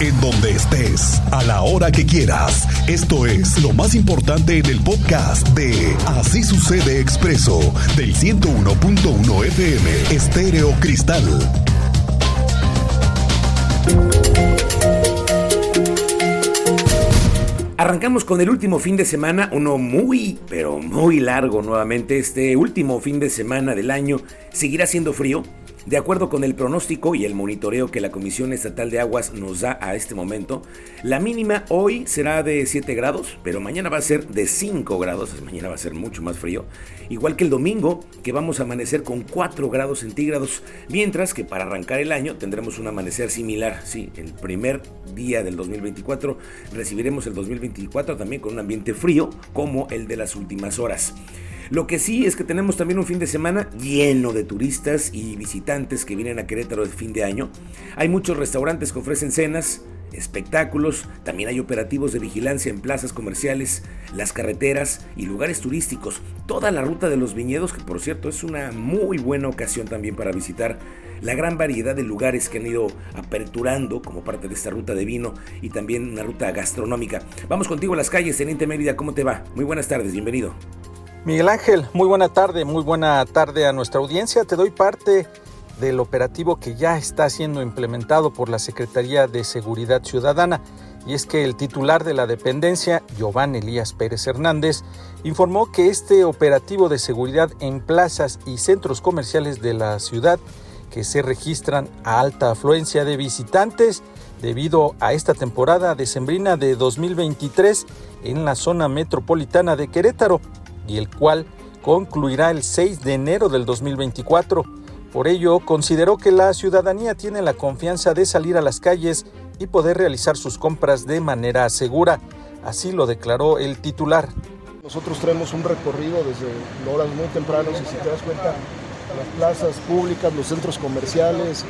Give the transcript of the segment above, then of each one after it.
en donde estés, a la hora que quieras. Esto es lo más importante en el podcast de Así sucede expreso del 101.1 FM Estéreo Cristal. Arrancamos con el último fin de semana, uno muy, pero muy largo nuevamente. Este último fin de semana del año seguirá siendo frío, de acuerdo con el pronóstico y el monitoreo que la Comisión Estatal de Aguas nos da a este momento, la mínima hoy será de 7 grados, pero mañana va a ser de 5 grados, mañana va a ser mucho más frío, igual que el domingo, que vamos a amanecer con 4 grados centígrados, mientras que para arrancar el año tendremos un amanecer similar, sí, el primer día del 2024 recibiremos el 2024 también con un ambiente frío como el de las últimas horas. Lo que sí es que tenemos también un fin de semana lleno de turistas y visitantes que vienen a Querétaro de fin de año. Hay muchos restaurantes que ofrecen cenas, espectáculos, también hay operativos de vigilancia en plazas comerciales, las carreteras y lugares turísticos. Toda la ruta de los viñedos, que por cierto es una muy buena ocasión también para visitar la gran variedad de lugares que han ido aperturando como parte de esta ruta de vino y también una ruta gastronómica. Vamos contigo a las calles, Teniente Mérida, ¿cómo te va? Muy buenas tardes, bienvenido. Miguel Ángel, muy buena tarde, muy buena tarde a nuestra audiencia. Te doy parte del operativo que ya está siendo implementado por la Secretaría de Seguridad Ciudadana. Y es que el titular de la dependencia, Giovanni Elías Pérez Hernández, informó que este operativo de seguridad en plazas y centros comerciales de la ciudad, que se registran a alta afluencia de visitantes debido a esta temporada decembrina de 2023 en la zona metropolitana de Querétaro, y el cual concluirá el 6 de enero del 2024. Por ello, consideró que la ciudadanía tiene la confianza de salir a las calles y poder realizar sus compras de manera segura. Así lo declaró el titular. Nosotros traemos un recorrido desde horas muy tempranas y si te das cuenta, las plazas públicas, los centros comerciales,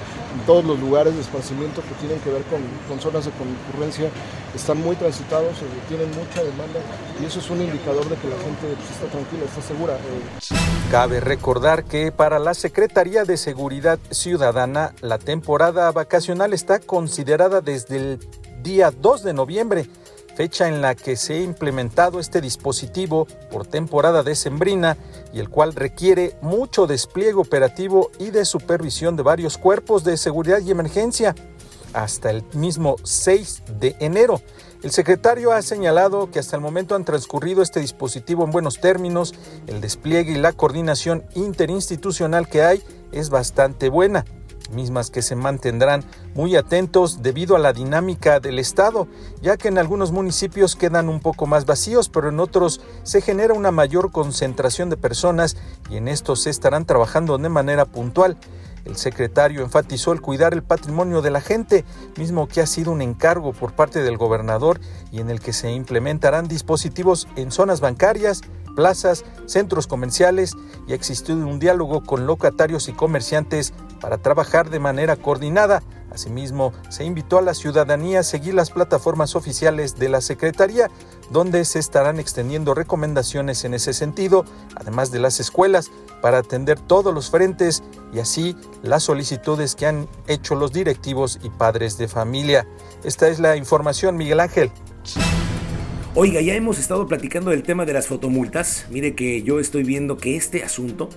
todos los lugares de esparcimiento que tienen que ver con, zonas de concurrencia están muy transitados, eh, tienen mucha demanda y eso es un indicador de que la gente pues, está tranquila, está segura. Eh. Cabe recordar que para la Secretaría de Seguridad Ciudadana la temporada vacacional está considerada desde el día 2 de noviembre fecha en la que se ha implementado este dispositivo por temporada decembrina y el cual requiere mucho despliegue operativo y de supervisión de varios cuerpos de seguridad y emergencia hasta el mismo 6 de enero. El secretario ha señalado que hasta el momento han transcurrido este dispositivo en buenos términos, el despliegue y la coordinación interinstitucional que hay es bastante buena mismas que se mantendrán muy atentos debido a la dinámica del Estado, ya que en algunos municipios quedan un poco más vacíos, pero en otros se genera una mayor concentración de personas y en estos se estarán trabajando de manera puntual. El secretario enfatizó el cuidar el patrimonio de la gente, mismo que ha sido un encargo por parte del gobernador y en el que se implementarán dispositivos en zonas bancarias, plazas, centros comerciales y ha existido un diálogo con locatarios y comerciantes para trabajar de manera coordinada. Asimismo, se invitó a la ciudadanía a seguir las plataformas oficiales de la Secretaría, donde se estarán extendiendo recomendaciones en ese sentido, además de las escuelas, para atender todos los frentes y así las solicitudes que han hecho los directivos y padres de familia. Esta es la información, Miguel Ángel. Oiga, ya hemos estado platicando del tema de las fotomultas. Mire que yo estoy viendo que este asunto,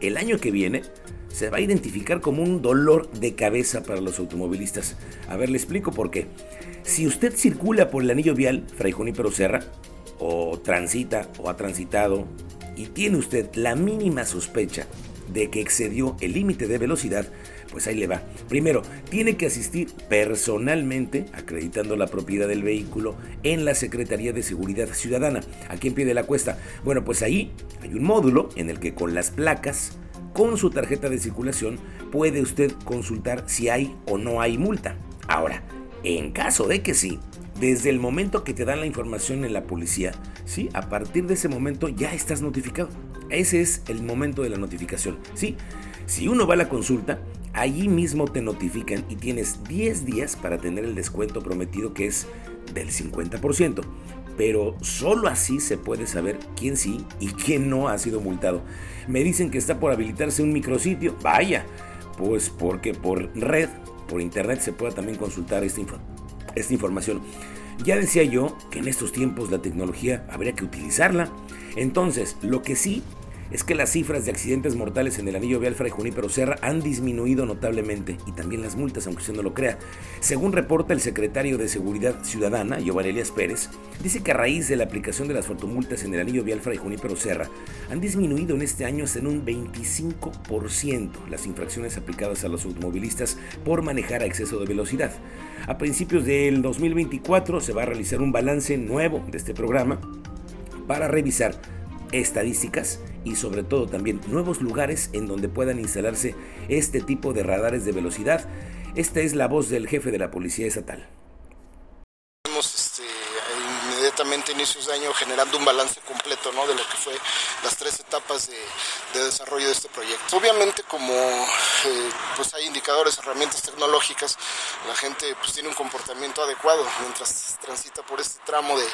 el año que viene, se va a identificar como un dolor de cabeza para los automovilistas. A ver, le explico por qué. Si usted circula por el anillo vial, Fray Junípero Serra, o transita o ha transitado, y tiene usted la mínima sospecha de que excedió el límite de velocidad, pues ahí le va. Primero, tiene que asistir personalmente, acreditando la propiedad del vehículo, en la Secretaría de Seguridad Ciudadana. Aquí en pie de la cuesta. Bueno, pues ahí hay un módulo en el que con las placas, con su tarjeta de circulación, puede usted consultar si hay o no hay multa. Ahora, en caso de que sí, desde el momento que te dan la información en la policía, ¿sí? A partir de ese momento ya estás notificado. Ese es el momento de la notificación, ¿sí? Si uno va a la consulta, allí mismo te notifican y tienes 10 días para tener el descuento prometido que es del 50%. Pero solo así se puede saber quién sí y quién no ha sido multado. Me dicen que está por habilitarse un micrositio. Vaya, pues porque por red, por internet se pueda también consultar esta esta información. Ya decía yo que en estos tiempos la tecnología habría que utilizarla. Entonces, lo que sí es que las cifras de accidentes mortales en el anillo vial Fray Junípero Serra han disminuido notablemente y también las multas, aunque usted no lo crea. Según reporta el secretario de Seguridad Ciudadana, Giovanni Elias Pérez, dice que a raíz de la aplicación de las fotomultas en el anillo vial Fray Junípero Serra, han disminuido en este año hasta en un 25% las infracciones aplicadas a los automovilistas por manejar a exceso de velocidad. A principios del 2024 se va a realizar un balance nuevo de este programa para revisar estadísticas y sobre todo también nuevos lugares en donde puedan instalarse este tipo de radares de velocidad. Esta es la voz del jefe de la Policía Estatal inmediatamente inicios de año generando un balance completo ¿no? de lo que fue las tres etapas de, desarrollo de este proyecto. Obviamente como eh, pues hay indicadores, herramientas tecnológicas, la gente pues tiene un comportamiento adecuado mientras transita por este tramo de,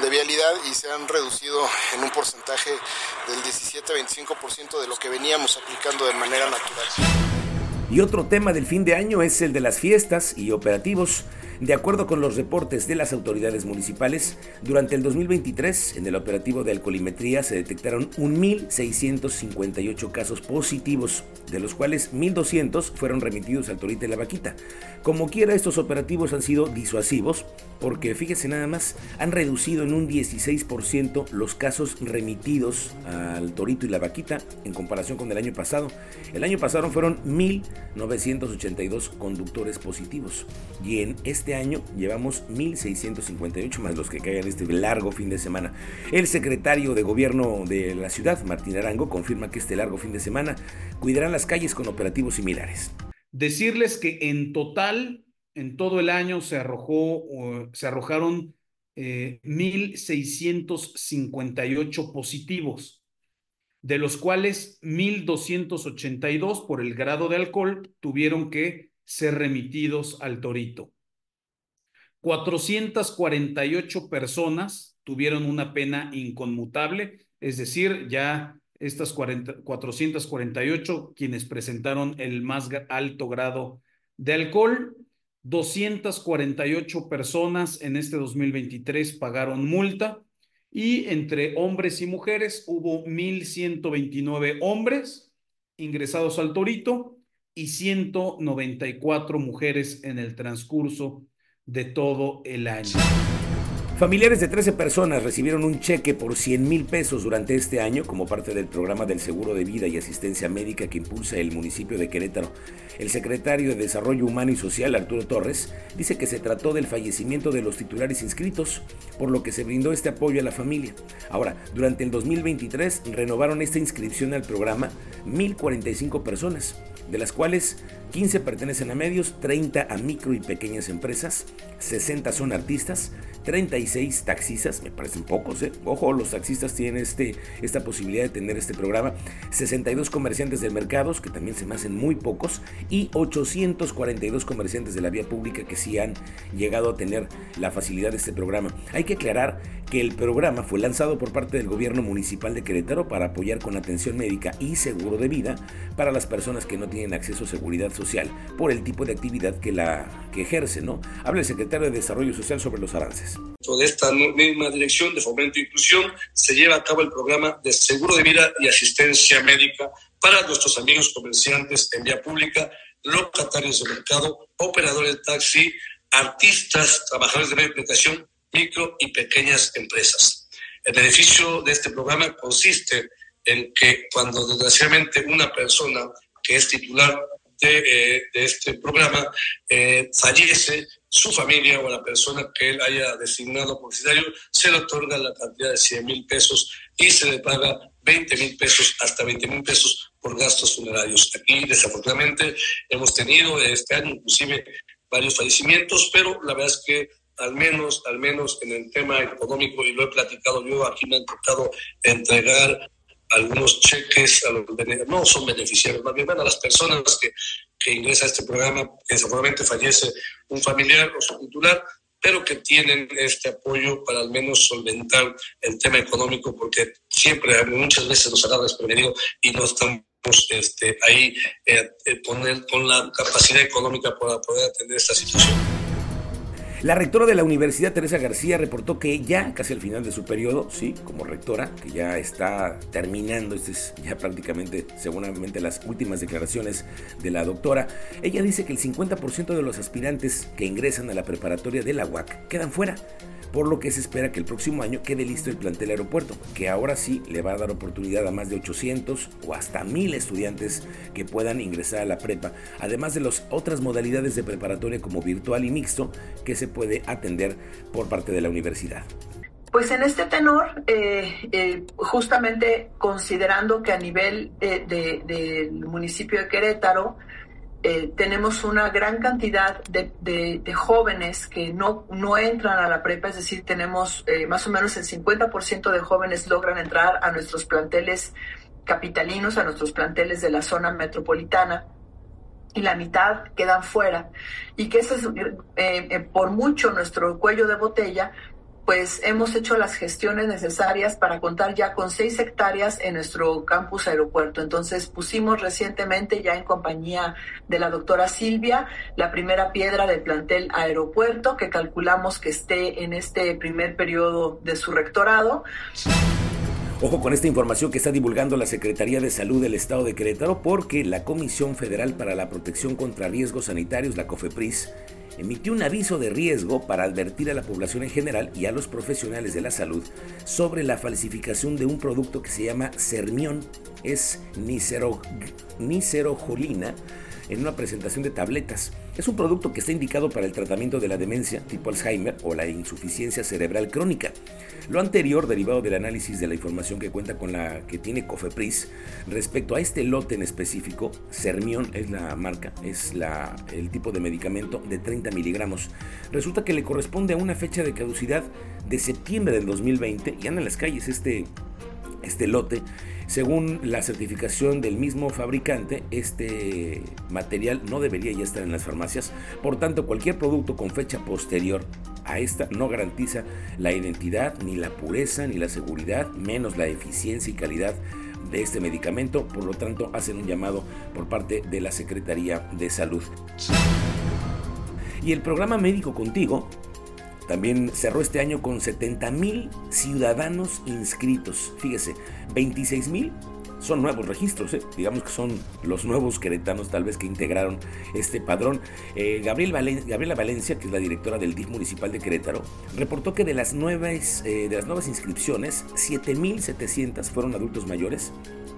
de vialidad y se han reducido en un porcentaje del 17-25% de lo que veníamos aplicando de manera natural. Y otro tema del fin de año es el de las fiestas y operativos. De acuerdo con los reportes de las autoridades municipales, durante el 2023 en el operativo de alcoholimetría se detectaron 1.658 casos positivos, de los cuales 1.200 fueron remitidos al Torito y la Vaquita. Como quiera, estos operativos han sido disuasivos porque, fíjese nada más, han reducido en un 16% los casos remitidos al Torito y la Vaquita en comparación con el año pasado. El año pasado fueron 1.982 conductores positivos y en este año llevamos 1.658 más los que caigan este largo fin de semana. El secretario de gobierno de la ciudad, Martín Arango, confirma que este largo fin de semana cuidarán las calles con operativos similares. Decirles que en total, en todo el año se arrojó, se arrojaron 1.658 eh, positivos, de los cuales 1.282 por el grado de alcohol tuvieron que ser remitidos al torito. 448 personas tuvieron una pena inconmutable, es decir, ya estas 448 quienes presentaron el más alto grado de alcohol, 248 personas en este 2023 pagaron multa y entre hombres y mujeres hubo 1.129 hombres ingresados al torito y 194 mujeres en el transcurso de todo el año. Familiares de 13 personas recibieron un cheque por 100 mil pesos durante este año como parte del programa del seguro de vida y asistencia médica que impulsa el municipio de Querétaro. El secretario de Desarrollo Humano y Social, Arturo Torres, dice que se trató del fallecimiento de los titulares inscritos, por lo que se brindó este apoyo a la familia. Ahora, durante el 2023 renovaron esta inscripción al programa 1.045 personas, de las cuales 15 pertenecen a medios, 30 a micro y pequeñas empresas, 60 son artistas, 36 taxistas, me parecen pocos, ¿eh? ojo, los taxistas tienen este, esta posibilidad de tener este programa, 62 comerciantes del mercado, que también se me hacen muy pocos, y 842 comerciantes de la vía pública que sí han llegado a tener la facilidad de este programa. Hay que aclarar que el programa fue lanzado por parte del gobierno municipal de Querétaro para apoyar con atención médica y seguro de vida para las personas que no tienen acceso a seguridad social por el tipo de actividad que la que ejerce, ¿no? Habla el secretario de Desarrollo Social sobre los avances. De esta misma dirección de fomento e inclusión se lleva a cabo el programa de seguro de vida y asistencia médica para nuestros amigos comerciantes en vía pública, locatarios de mercado, operadores de taxi, artistas, trabajadores de medio de micro y pequeñas empresas. El beneficio de este programa consiste en que cuando desgraciadamente una persona que es titular de, eh, este programa eh, fallece, su familia o la persona que él haya designado publicitario, se le otorga la cantidad de 100 mil pesos y se le paga 20 mil pesos, hasta 20 mil pesos por gastos funerarios. Aquí, desafortunadamente, hemos tenido este año inclusive varios fallecimientos, pero la verdad es que al menos, al menos en el tema económico, y lo he platicado yo, aquí me han tocado entregar algunos cheques a los no son beneficiarios, más bien a las personas que, que ingresan a este programa, que desafortunadamente fallece un familiar o su titular, pero que tienen este apoyo para al menos solventar el tema económico, porque siempre, muchas veces nos agarra desprevenido y no estamos este, ahí eh, eh, poner, con la capacidad económica para poder atender esta situación. La rectora de la universidad, Teresa García, reportó que ya casi al final de su periodo, sí, como rectora, que ya está terminando, este es ya prácticamente, seguramente las últimas declaraciones de la doctora, ella dice que el 50% de los aspirantes que ingresan a la preparatoria de la UAC quedan fuera por lo que se espera que el próximo año quede listo el plantel aeropuerto, que ahora sí le va a dar oportunidad a más de 800 o hasta 1000 estudiantes que puedan ingresar a la prepa, además de las otras modalidades de preparatoria como virtual y mixto que se puede atender por parte de la universidad. Pues en este tenor, eh, eh, justamente considerando que a nivel eh, del municipio de Querétaro, eh, tenemos una gran cantidad de, jóvenes que no, no entran a la prepa, es decir, tenemos eh, más o menos el 50% de jóvenes logran entrar a nuestros planteles capitalinos, a nuestros planteles de la zona metropolitana y la mitad quedan fuera. Y que ese es eh, por mucho nuestro cuello de botella, pues hemos hecho las gestiones necesarias para contar ya con seis hectáreas en nuestro campus aeropuerto. Entonces pusimos recientemente ya en compañía de la doctora Silvia la primera piedra del plantel aeropuerto que calculamos que esté en este primer periodo de su rectorado. Ojo con esta información que está divulgando la Secretaría de Salud del Estado de Querétaro porque la Comisión Federal para la Protección contra Riesgos Sanitarios, la COFEPRIS, emitió un aviso de riesgo para advertir a la población en general y a los profesionales de la salud sobre la falsificación de un producto que se llama Sermión, es nicerojolina, en una presentación de tabletas. Es un producto que está indicado para el tratamiento de la demencia tipo Alzheimer o la insuficiencia cerebral crónica. Lo anterior derivado del análisis de la información que cuenta con la que tiene Cofepris respecto a este lote en específico, Sermión es la marca, es la, el tipo de medicamento de 30 miligramos. Resulta que le corresponde a una fecha de caducidad de septiembre del 2020 y anda en las calles este, este lote. Según la certificación del mismo fabricante, este material no debería ya estar en las farmacias. Por tanto, cualquier producto con fecha posterior a esta no garantiza la identidad, ni la pureza, ni la seguridad, menos la eficiencia y calidad de este medicamento. Por lo tanto, hacen un llamado por parte de la Secretaría de Salud. Y el programa Médico Contigo también cerró este año con 70 mil ciudadanos inscritos. Fíjese, 26 mil son nuevos registros, ¿eh? digamos que son los nuevos queretanos tal vez que integraron este padrón. Eh, Gabriela Valencia, que es la directora del DIF municipal de Querétaro, reportó que de las nuevas, eh, de las nuevas inscripciones, 7.700 fueron adultos mayores,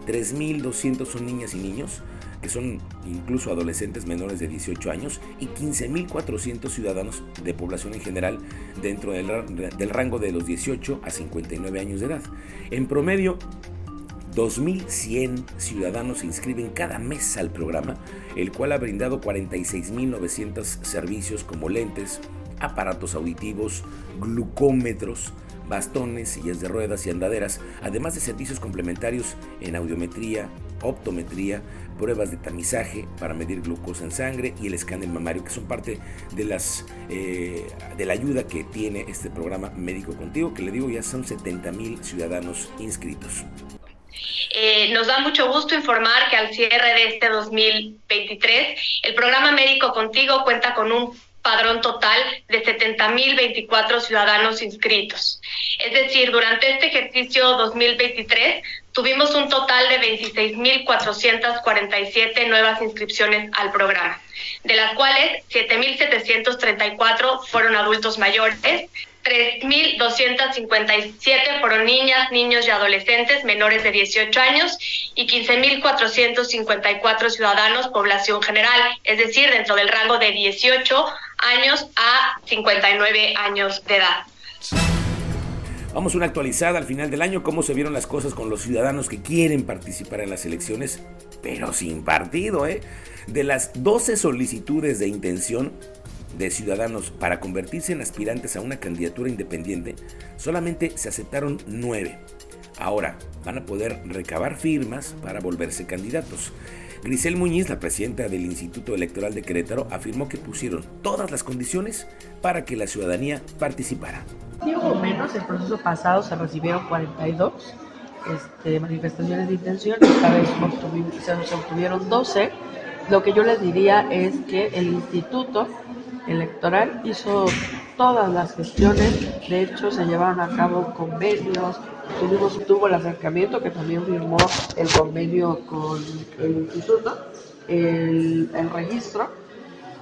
3.200 son niñas y niños, que son incluso adolescentes menores de 18 años, y 15.400 ciudadanos de población en general dentro del, rango de los 18 a 59 años de edad. En promedio, 2.100 ciudadanos se inscriben cada mes al programa, el cual ha brindado 46.900 servicios como lentes, aparatos auditivos, glucómetros, bastones, sillas de ruedas y andaderas, además de servicios complementarios en audiometría, optometría, pruebas de tamizaje para medir glucosa en sangre y el escáner mamario, que son parte de, las, eh, de la ayuda que tiene este programa Médico Contigo, que le digo ya son 70 mil ciudadanos inscritos. Eh, nos da mucho gusto informar que al cierre de este 2023, el programa Médico Contigo cuenta con un padrón total de 70.024 ciudadanos inscritos. Es decir, durante este ejercicio 2023 tuvimos un total de 26.447 nuevas inscripciones al programa, de las cuales 7.734 fueron adultos mayores, 3.257 fueron niñas, niños y adolescentes menores de 18 años y 15.454 ciudadanos población general, es decir, dentro del rango de 18 años a 59 años de edad. Vamos a una actualizada al final del año, cómo se vieron las cosas con los ciudadanos que quieren participar en las elecciones, pero sin partido, ¿eh? De las 12 solicitudes de intención, de ciudadanos para convertirse en aspirantes a una candidatura independiente, solamente se aceptaron nueve. Ahora van a poder recabar firmas para volverse candidatos. Grisel Muñiz, la presidenta del Instituto Electoral de Querétaro, afirmó que pusieron todas las condiciones para que la ciudadanía participara. Sí, hubo menos, el proceso pasado se recibieron 42 este, manifestaciones de intención, esta vez se obtuvieron 12. Lo que yo les diría es que el instituto Electoral hizo todas las gestiones, de hecho se llevaron a cabo convenios, tuvimos, tuvo el acercamiento que también firmó el convenio con el instituto, el, el registro,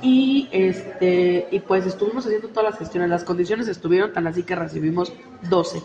y este y pues estuvimos haciendo todas las gestiones, las condiciones estuvieron tan así que recibimos 12.